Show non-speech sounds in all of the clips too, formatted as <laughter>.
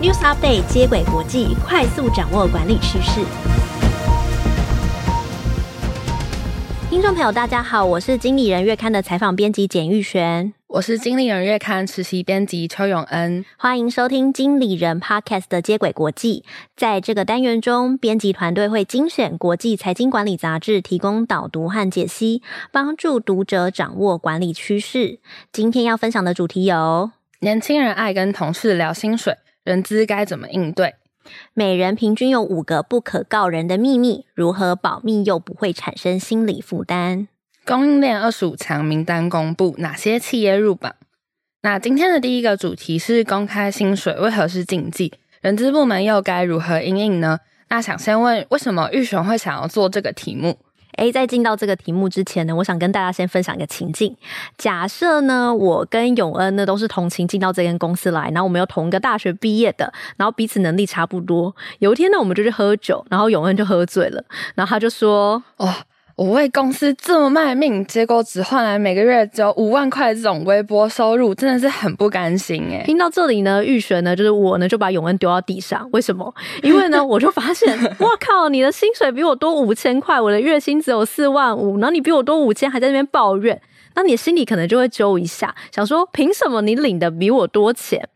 News Update 接轨国际，快速掌握管理趋势。听众朋友，大家好，我是经理人月刊的采访编辑简玉璇，我是经理人月刊实习编辑邱永恩，欢迎收听经理人 Podcast 的接轨国际。在这个单元中，编辑团队会精选国际财经管理杂志，提供导读和解析，帮助读者掌握管理趋势。今天要分享的主题有：年轻人爱跟同事聊薪水。人资该怎么应对？每人平均有五个不可告人的秘密，如何保密又不会产生心理负担？供应链二十五强名单公布，哪些企业入榜？那今天的第一个主题是公开薪水为何是禁忌？人资部门又该如何应应呢？那想先问，为什么玉雄会想要做这个题目？诶，在进到这个题目之前呢，我想跟大家先分享一个情境。假设呢，我跟永恩呢都是同情进到这间公司来，然后我们又同一个大学毕业的，然后彼此能力差不多。有一天呢，我们就去喝酒，然后永恩就喝醉了，然后他就说：“哦。”我为公司这么卖命，结果只换来每个月只有五万块这种微薄收入，真的是很不甘心诶。听到这里呢，玉璇呢，就是我呢，就把永恩丢到地上。为什么？<laughs> 因为呢，我就发现，哇靠，你的薪水比我多五千块，我的月薪只有四万五，然后你比我多五千，还在那边抱怨，那你心里可能就会揪一下，想说，凭什么你领的比我多钱？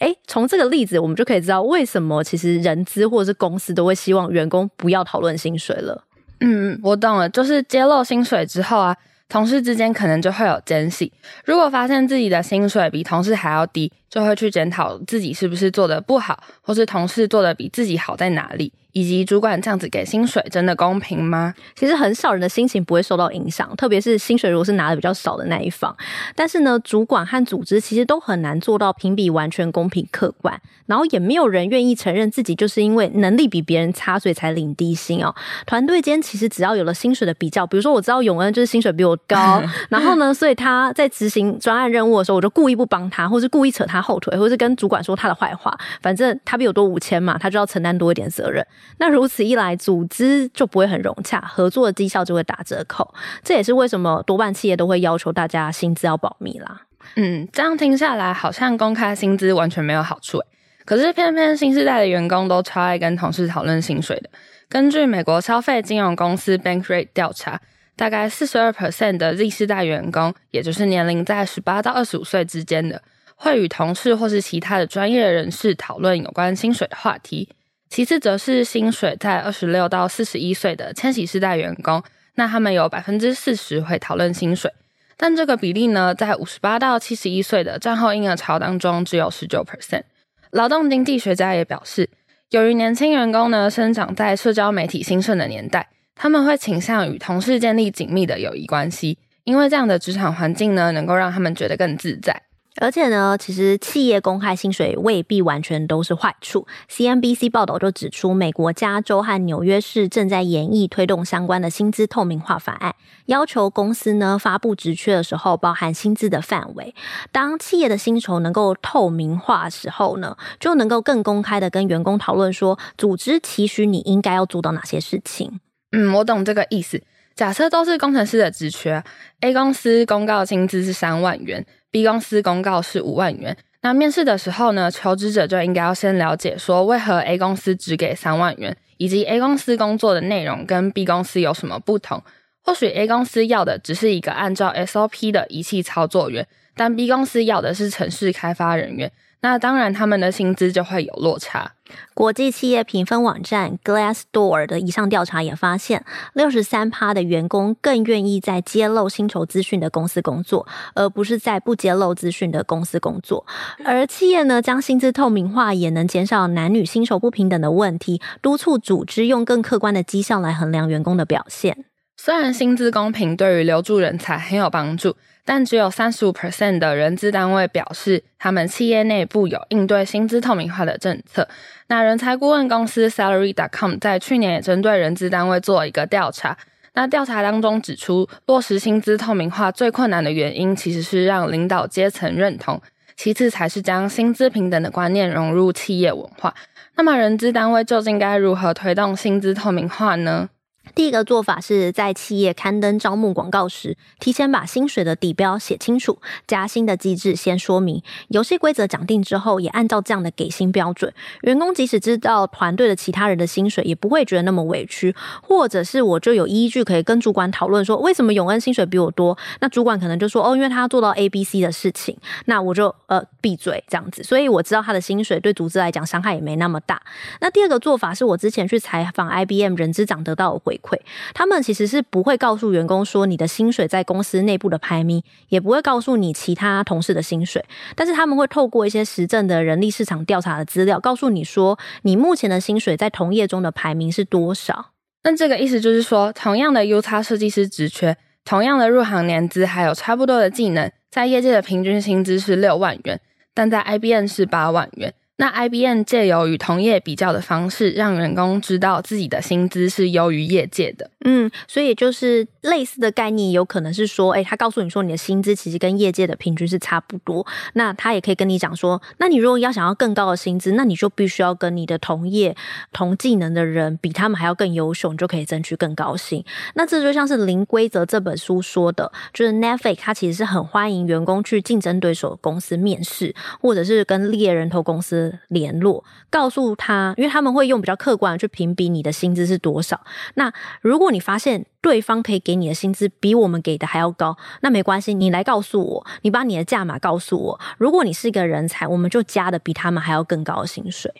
诶，从这个例子，我们就可以知道，为什么其实人资或者是公司都会希望员工不要讨论薪水了。嗯，我懂了，就是揭露薪水之后啊，同事之间可能就会有间隙。如果发现自己的薪水比同事还要低，就会去检讨自己是不是做的不好，或是同事做的比自己好在哪里。以及主管这样子给薪水，真的公平吗？其实很少人的心情不会受到影响，特别是薪水如果是拿的比较少的那一方。但是呢，主管和组织其实都很难做到评比完全公平客观，然后也没有人愿意承认自己就是因为能力比别人差，所以才领低薪哦。团队间其实只要有了薪水的比较，比如说我知道永恩就是薪水比我高，<laughs> 然后呢，所以他在执行专案任务的时候，我就故意不帮他，或是故意扯他后腿，或是跟主管说他的坏话，反正他比我多五千嘛，他就要承担多一点责任。那如此一来，组织就不会很融洽，合作的绩效就会打折扣。这也是为什么多半企业都会要求大家薪资要保密啦。嗯，这样听下来，好像公开薪资完全没有好处。可是偏偏新世代的员工都超爱跟同事讨论薪水的。根据美国消费金融公司 Bankrate 调查，大概四十二 percent 的 Z 世代员工，也就是年龄在十八到二十五岁之间的，会与同事或是其他的专业人士讨论有关薪水的话题。其次则是薪水在二十六到四十一岁的千禧世代员工，那他们有百分之四十会讨论薪水，但这个比例呢，在五十八到七十一岁的战后婴儿潮当中只有十九 percent。劳动经济学家也表示，由于年轻员工呢生长在社交媒体兴盛的年代，他们会倾向与同事建立紧密的友谊关系，因为这样的职场环境呢，能够让他们觉得更自在。而且呢，其实企业公开薪水未必完全都是坏处。CNBC 报道就指出，美国加州和纽约市正在研议推动相关的薪资透明化法案，要求公司呢发布职缺的时候包含薪资的范围。当企业的薪酬能够透明化的时候呢，就能够更公开的跟员工讨论说，组织期许你应该要做到哪些事情。嗯，我懂这个意思。假设都是工程师的职缺，A 公司公告薪资是三万元，B 公司公告是五万元。那面试的时候呢，求职者就应该要先了解说，为何 A 公司只给三万元，以及 A 公司工作的内容跟 B 公司有什么不同。或许 A 公司要的只是一个按照 SOP 的仪器操作员，但 B 公司要的是城市开发人员。那当然，他们的薪资就会有落差。国际企业评分网站 Glassdoor 的一项调查也发现，六十三趴的员工更愿意在揭露薪酬资讯的公司工作，而不是在不揭露资讯的公司工作。而企业呢，将薪资透明化，也能减少男女薪酬不平等的问题，督促组织用更客观的绩效来衡量员工的表现。虽然薪资公平对于留住人才很有帮助。但只有三十五 percent 的人资单位表示，他们企业内部有应对薪资透明化的政策。那人才顾问公司 Salary.com 在去年也针对人资单位做了一个调查。那调查当中指出，落实薪资透明化最困难的原因，其实是让领导阶层认同，其次才是将薪资平等的观念融入企业文化。那么，人资单位究竟该如何推动薪资透明化呢？第一个做法是在企业刊登招募广告时，提前把薪水的底标写清楚，加薪的机制先说明，游戏规则讲定之后，也按照这样的给薪标准，员工即使知道团队的其他人的薪水，也不会觉得那么委屈，或者是我就有依据可以跟主管讨论说，为什么永恩薪水比我多？那主管可能就说，哦，因为他做到 A、B、C 的事情，那我就呃闭嘴这样子，所以我知道他的薪水对组织来讲伤害也没那么大。那第二个做法是我之前去采访 IBM 人资长得到的回馈。他们其实是不会告诉员工说你的薪水在公司内部的排名，也不会告诉你其他同事的薪水，但是他们会透过一些实证的人力市场调查的资料，告诉你说你目前的薪水在同业中的排名是多少。那这个意思就是说，同样的 UX 设计师职缺，同样的入行年资，还有差不多的技能，在业界的平均薪资是六万元，但在 IBM 是八万元。那 IBM 借由与同业比较的方式，让员工知道自己的薪资是优于业界的。嗯，所以就是类似的概念，有可能是说，哎、他告诉你说你的薪资其实跟业界的平均是差不多。那他也可以跟你讲说，那你如果要想要更高的薪资，那你就必须要跟你的同业同技能的人比他们还要更优秀，你就可以争取更高薪。那这就像是《零规则》这本书说的，就是 Netflix 他其实是很欢迎员工去竞争对手公司面试，或者是跟猎人头公司。联络，告诉他，因为他们会用比较客观去评比你的薪资是多少。那如果你发现对方可以给你的薪资比我们给的还要高，那没关系，你来告诉我，你把你的价码告诉我。如果你是一个人才，我们就加的比他们还要更高的薪水。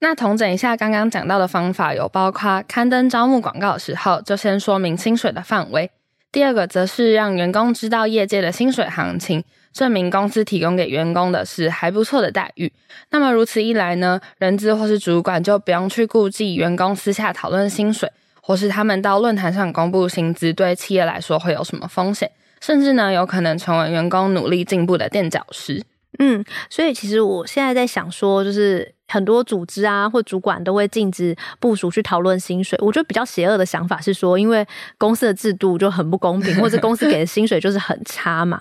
那统整一下刚刚讲到的方法，有包括刊登招募广告的时候就先说明薪水的范围；第二个则是让员工知道业界的薪水行情。证明公司提供给员工的是还不错的待遇，那么如此一来呢，人资或是主管就不用去顾忌员工私下讨论薪水，或是他们到论坛上公布薪资对企业来说会有什么风险，甚至呢有可能成为员工努力进步的垫脚石。嗯，所以其实我现在在想说，就是。很多组织啊，或主管都会禁止部署去讨论薪水。我觉得比较邪恶的想法是说，因为公司的制度就很不公平，或者公司给的薪水就是很差嘛。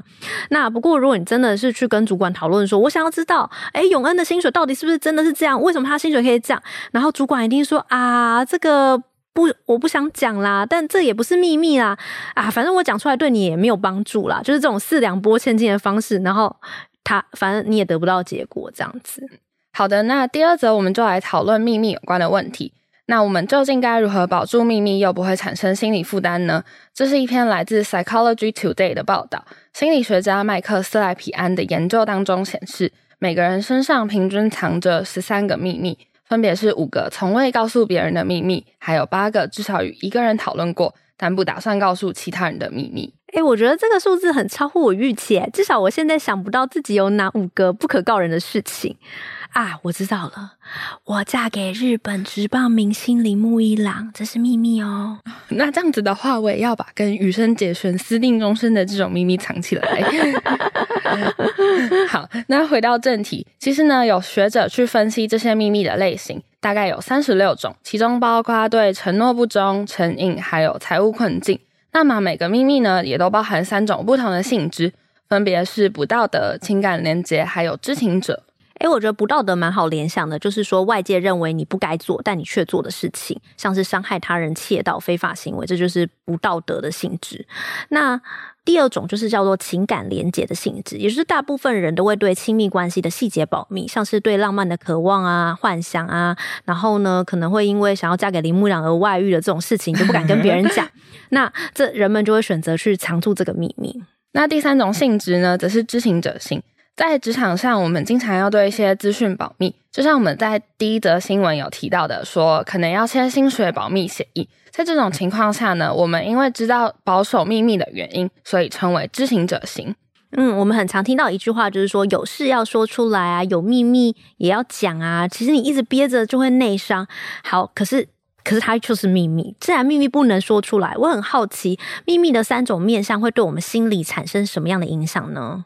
那不过，如果你真的是去跟主管讨论说，我想要知道，哎，永恩的薪水到底是不是真的是这样？为什么他薪水可以这样？然后主管一定说啊，这个不，我不想讲啦，但这也不是秘密啦，啊，反正我讲出来对你也没有帮助啦，就是这种四两拨千斤的方式，然后他反正你也得不到结果，这样子。好的，那第二则我们就来讨论秘密有关的问题。那我们究竟该如何保住秘密，又不会产生心理负担呢？这是一篇来自 Psychology Today 的报道。心理学家麦克斯莱皮安的研究当中显示，每个人身上平均藏着十三个秘密，分别是五个从未告诉别人的秘密，还有八个至少与一个人讨论过，但不打算告诉其他人的秘密。诶，我觉得这个数字很超乎我预期，至少我现在想不到自己有哪五个不可告人的事情。啊，我知道了，我嫁给日本职棒明星铃木一郎，这是秘密哦。<laughs> 那这样子的话，我也要把跟羽生结弦私定终身的这种秘密藏起来。<laughs> 好，那回到正题，其实呢，有学者去分析这些秘密的类型，大概有三十六种，其中包括对承诺不忠、成瘾，还有财务困境。那么每个秘密呢，也都包含三种不同的性质，分别是不道德、情感连结，还有知情者。诶，我觉得不道德蛮好联想的，就是说外界认为你不该做，但你却做的事情，像是伤害他人、窃盗、非法行为，这就是不道德的性质。那第二种就是叫做情感连结的性质，也就是大部分人都会对亲密关系的细节保密，像是对浪漫的渴望啊、幻想啊，然后呢，可能会因为想要嫁给铃木朗而外遇的这种事情，就不敢跟别人讲。<laughs> 那这人们就会选择去藏住这个秘密。那第三种性质呢，则是知情者性。在职场上，我们经常要对一些资讯保密，就像我们在第一则新闻有提到的，说可能要签薪水保密协议。在这种情况下呢，我们因为知道保守秘密的原因，所以称为知情者型。嗯，我们很常听到一句话，就是说有事要说出来啊，有秘密也要讲啊。其实你一直憋着就会内伤。好，可是可是它就是秘密，既然秘密不能说出来，我很好奇，秘密的三种面向会对我们心理产生什么样的影响呢？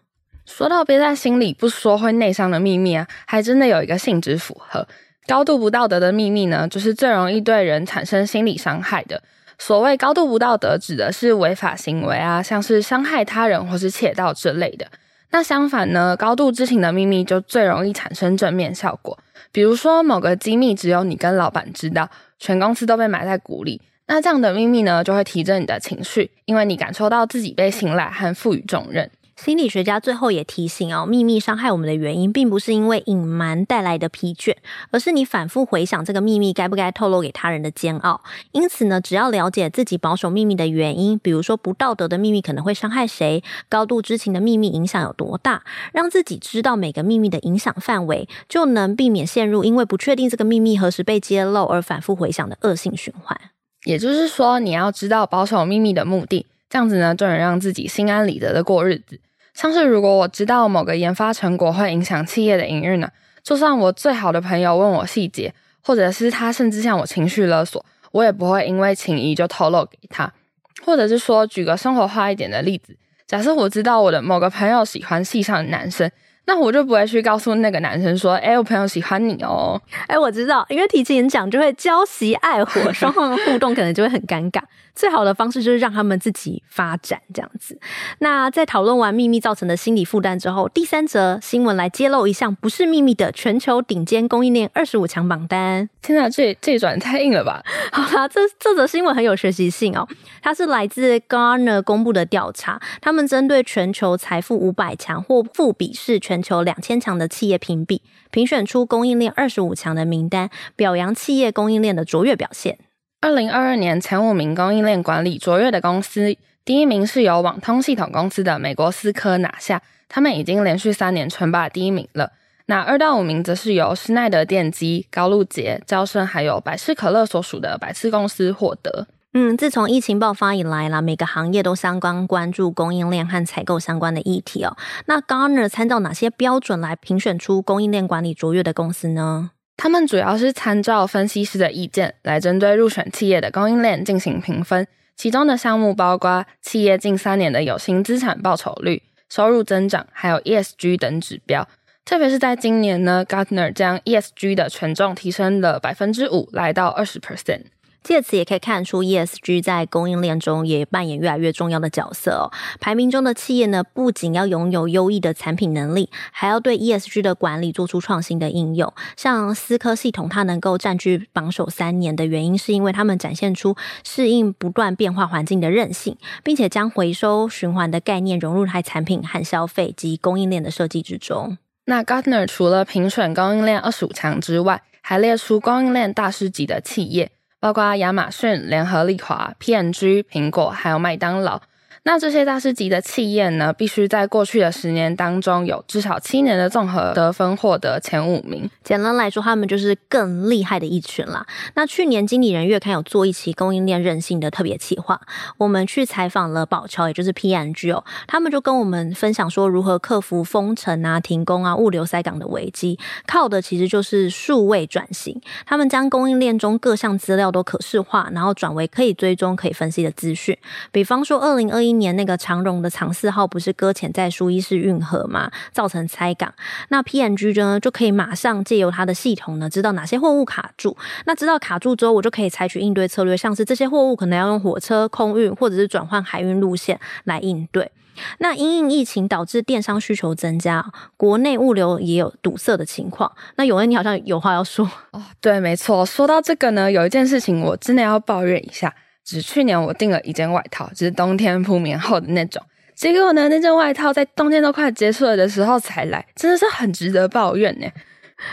说到憋在心里不说会内伤的秘密啊，还真的有一个性质符合。高度不道德的秘密呢，就是最容易对人产生心理伤害的。所谓高度不道德，指的是违法行为啊，像是伤害他人或是窃盗之类的。那相反呢，高度知情的秘密就最容易产生正面效果。比如说某个机密只有你跟老板知道，全公司都被埋在鼓里，那这样的秘密呢，就会提振你的情绪，因为你感受到自己被信赖和赋予重任。心理学家最后也提醒哦，秘密伤害我们的原因，并不是因为隐瞒带来的疲倦，而是你反复回想这个秘密该不该透露给他人的煎熬。因此呢，只要了解自己保守秘密的原因，比如说不道德的秘密可能会伤害谁，高度知情的秘密影响有多大，让自己知道每个秘密的影响范围，就能避免陷入因为不确定这个秘密何时被揭露而反复回想的恶性循环。也就是说，你要知道保守秘密的目的，这样子呢，就能让自己心安理得的过日子。像是如果我知道某个研发成果会影响企业的营运呢，就算我最好的朋友问我细节，或者是他甚至向我情绪勒索，我也不会因为情谊就透露给他。或者是说，举个生活化一点的例子，假设我知道我的某个朋友喜欢戏上的男生。那我就不会去告诉那个男生说，哎、欸，我朋友喜欢你哦。哎、欸，我知道，因为提前讲就会交习爱火，<laughs> 双方的互动可能就会很尴尬。最好的方式就是让他们自己发展这样子。那在讨论完秘密造成的心理负担之后，第三则新闻来揭露一项不是秘密的全球顶尖供应链二十五强榜单。天哪，这这转太硬了吧？<laughs> 好啦，这这则新闻很有学习性哦。它是来自 Gartner 公布的调查，他们针对全球财富五百强或富比士全。求两千强的企业评比，评选出供应链二十五强的名单，表扬企业供应链的卓越表现。二零二二年前五名供应链管理卓越的公司，第一名是由网通系统公司的美国思科拿下，他们已经连续三年称霸第一名了。那二到五名则是由施耐德电机、高露洁、招生还有百事可乐所属的百事公司获得。嗯，自从疫情爆发以来啦，每个行业都相关关注供应链和采购相关的议题哦。那 Gartner 参照哪些标准来评选出供应链管理卓越的公司呢？他们主要是参照分析师的意见来针对入选企业的供应链进行评分，其中的项目包括企业近三年的有形资产报酬率、收入增长，还有 ESG 等指标。特别是在今年呢，Gartner 将 ESG 的权重提升了百分之五，来到二十 percent。借此也可以看出，ESG 在供应链中也扮演越来越重要的角色哦。排名中的企业呢，不仅要拥有优异的产品能力，还要对 ESG 的管理做出创新的应用。像思科系统，它能够占据榜首三年的原因，是因为他们展现出适应不断变化环境的韧性，并且将回收循环的概念融入它产品和消费及供应链的设计之中。那 Gartner 除了评选供应链二十五强之外，还列出供应链大师级的企业。包括亚马逊、联合利华、PNG、苹果，还有麦当劳。那这些大师级的企业呢，必须在过去的十年当中有至少七年的综合得分获得前五名。简单来说，他们就是更厉害的一群啦。那去年经理人月刊有做一期供应链韧性的特别企划，我们去采访了宝桥，也就是 PNG 哦，他们就跟我们分享说如何克服封城啊、停工啊、物流塞港的危机，靠的其实就是数位转型。他们将供应链中各项资料都可视化，然后转为可以追踪、可以分析的资讯。比方说，二零二一。今年那个长荣的长四号不是搁浅在苏伊士运河嘛，造成塞港。那 PNG 呢就可以马上借由它的系统呢，知道哪些货物卡住。那知道卡住之后，我就可以采取应对策略，像是这些货物可能要用火车、空运或者是转换海运路线来应对。那因应疫情导致电商需求增加，国内物流也有堵塞的情况。那永恩，你好像有话要说哦？对，没错。说到这个呢，有一件事情我真的要抱怨一下。只去年我订了一件外套，就是冬天铺棉厚的那种。结果呢，那件外套在冬天都快结束了的时候才来，真的是很值得抱怨呢。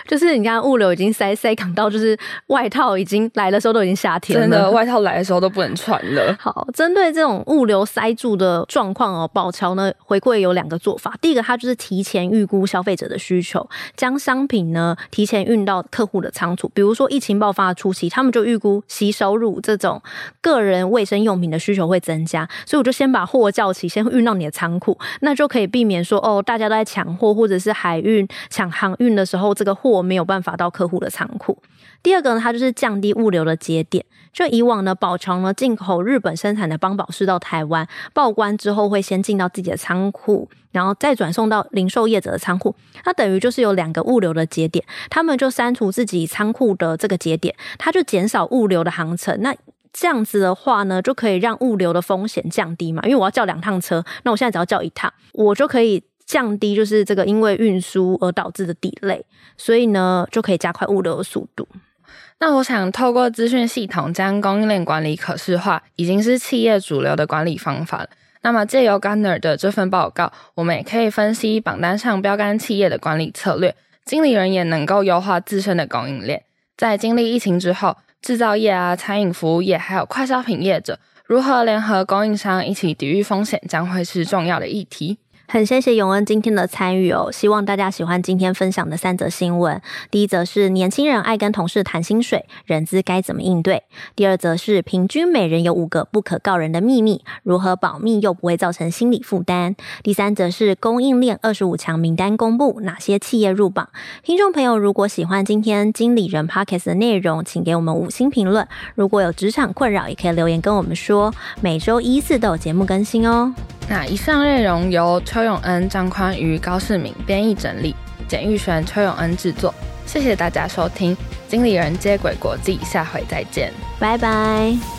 就是你看物流已经塞塞港到，就是外套已经来的时候都已经夏天了，真 <laughs> 的外套来的时候都不能穿了。好，针对这种物流塞住的状况哦，宝桥呢回馈有两个做法。第一个，它就是提前预估消费者的需求，将商品呢提前运到客户的仓储。比如说疫情爆发的初期，他们就预估洗手乳这种个人卫生用品的需求会增加，所以我就先把货叫齐，先运到你的仓库，那就可以避免说哦，大家都在抢货，或者是海运抢航运的时候这个。货没有办法到客户的仓库。第二个呢，它就是降低物流的节点。就以往呢，宝侨呢进口日本生产的邦宝适到台湾报关之后，会先进到自己的仓库，然后再转送到零售业者的仓库。它等于就是有两个物流的节点，他们就删除自己仓库的这个节点，它就减少物流的航程。那这样子的话呢，就可以让物流的风险降低嘛。因为我要叫两趟车，那我现在只要叫一趟，我就可以。降低就是这个因为运输而导致的底类所以呢就可以加快物流的速度。那我想透过资讯系统将供应链管理可视化，已经是企业主流的管理方法了。那么借由 Gartner 的这份报告，我们也可以分析榜单上标杆企业的管理策略，经理人也能够优化自身的供应链。在经历疫情之后，制造业啊、餐饮服务业还有快消品业者，如何联合供应商一起抵御风险，将会是重要的议题。很谢谢永恩今天的参与哦，希望大家喜欢今天分享的三则新闻。第一则是年轻人爱跟同事谈薪水，人资该怎么应对？第二则是平均每人有五个不可告人的秘密，如何保密又不会造成心理负担？第三则是供应链二十五强名单公布，哪些企业入榜？听众朋友如果喜欢今天经理人 Podcast 的内容，请给我们五星评论。如果有职场困扰，也可以留言跟我们说。每周一四都有节目更新哦。那以上内容由邱永恩、张宽瑜、高世敏编译整理，简玉璇、邱永恩制作。谢谢大家收听《经理人接轨国际》，下回再见，拜拜。